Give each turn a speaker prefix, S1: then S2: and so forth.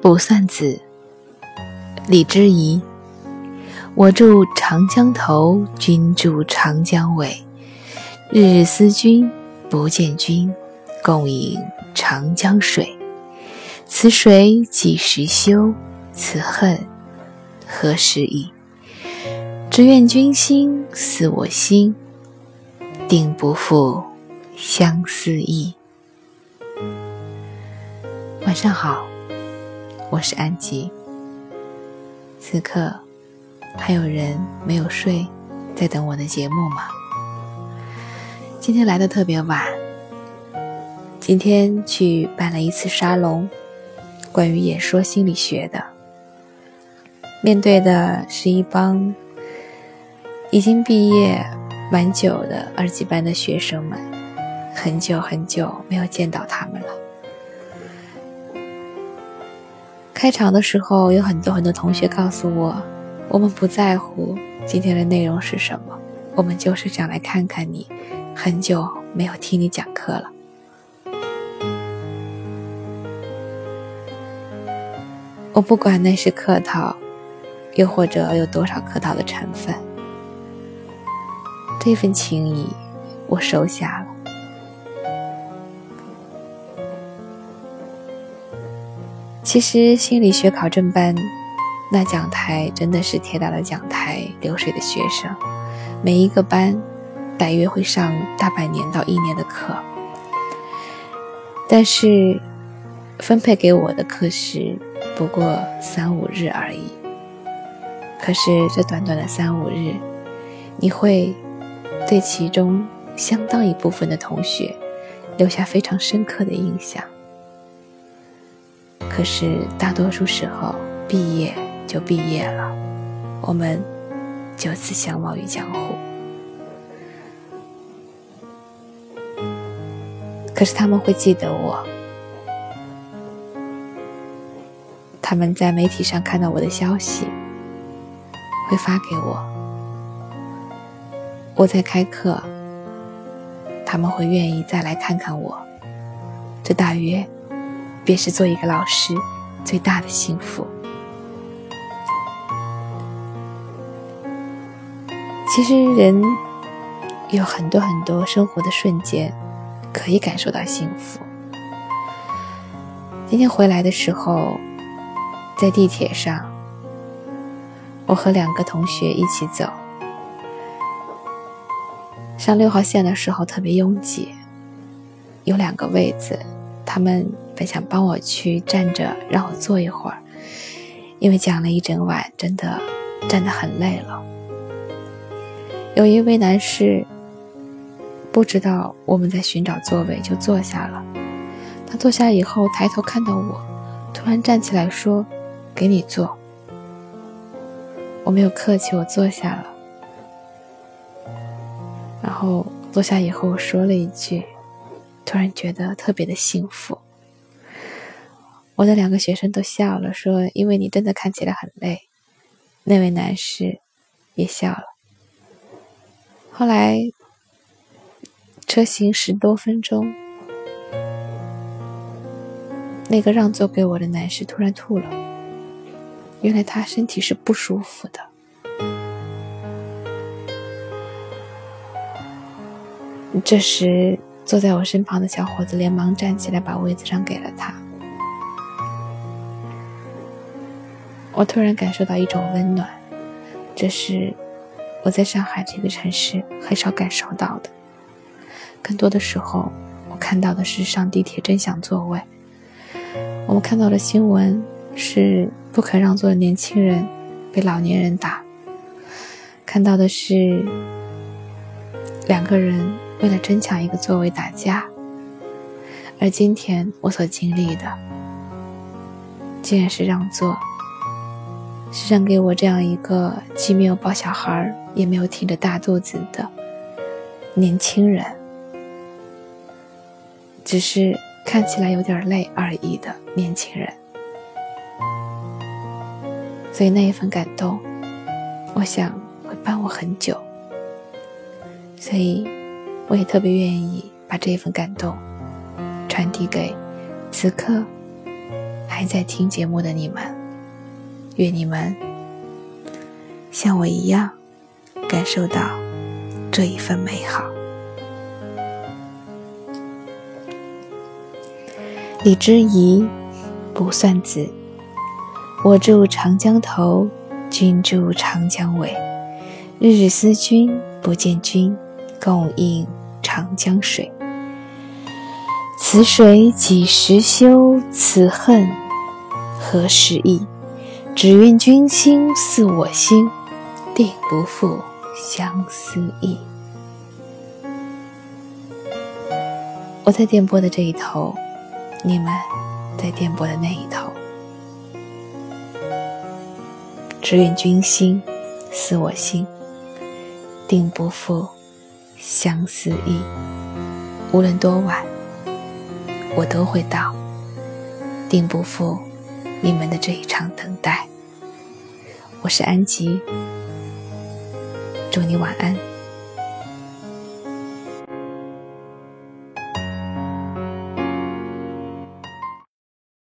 S1: 卜算子，李之仪。我住长江头，君住长江尾。日日思君，不见君，共饮长江水。此水几时休？此恨何时已？只愿君心似我心，定不负相思意。晚上好。我是安吉，此刻还有人没有睡，在等我的节目吗？今天来的特别晚，今天去办了一次沙龙，关于演说心理学的，面对的是一帮已经毕业蛮久的二级班的学生们，很久很久没有见到他们了。开场的时候，有很多很多同学告诉我，我们不在乎今天的内容是什么，我们就是想来看看你。很久没有听你讲课了，我不管那是客套，又或者有多少客套的成分，这份情谊我收下了。其实心理学考证班，那讲台真的是铁打的讲台，流水的学生，每一个班大约会上大半年到一年的课，但是分配给我的课时不过三五日而已。可是这短短的三五日，你会对其中相当一部分的同学留下非常深刻的印象。可是大多数时候，毕业就毕业了，我们就此相忘于江湖。可是他们会记得我，他们在媒体上看到我的消息，会发给我。我在开课，他们会愿意再来看看我。这大约。便是做一个老师最大的幸福。其实人有很多很多生活的瞬间可以感受到幸福。今天回来的时候，在地铁上，我和两个同学一起走，上六号线的时候特别拥挤，有两个位子，他们。本想帮我去站着，让我坐一会儿，因为讲了一整晚，真的站得很累了。有一位男士不知道我们在寻找座位，就坐下了。他坐下以后，抬头看到我，突然站起来说：“给你坐。”我没有客气，我坐下了。然后坐下以后，说了一句：“突然觉得特别的幸福。”我的两个学生都笑了，说：“因为你真的看起来很累。”那位男士也笑了。后来车行十多分钟，那个让座给我的男士突然吐了。原来他身体是不舒服的。这时，坐在我身旁的小伙子连忙站起来，把位子让给了他。我突然感受到一种温暖，这是我在上海这个城市很少感受到的。更多的时候，我看到的是上地铁争抢座位。我们看到的新闻是不肯让座的年轻人被老年人打，看到的是两个人为了争抢一个座位打架。而今天我所经历的，竟然是让座。是让给我这样一个既没有抱小孩也没有挺着大肚子的年轻人，只是看起来有点累而已的年轻人。所以那一份感动，我想会伴我很久。所以，我也特别愿意把这份感动传递给此刻还在听节目的你们，愿你们像我一样感受到这一份美好。李之仪，不算子。我住长江头，君住长江尾。日日思君不见君，共饮长江水。此水几时休？此恨何时已？只愿君心似我心，定不负相思意。我在电波的这一头。你们在电波的那一头，只愿君心似我心，定不负相思意。无论多晚，我都会到，定不负你们的这一场等待。我是安吉，祝你晚安。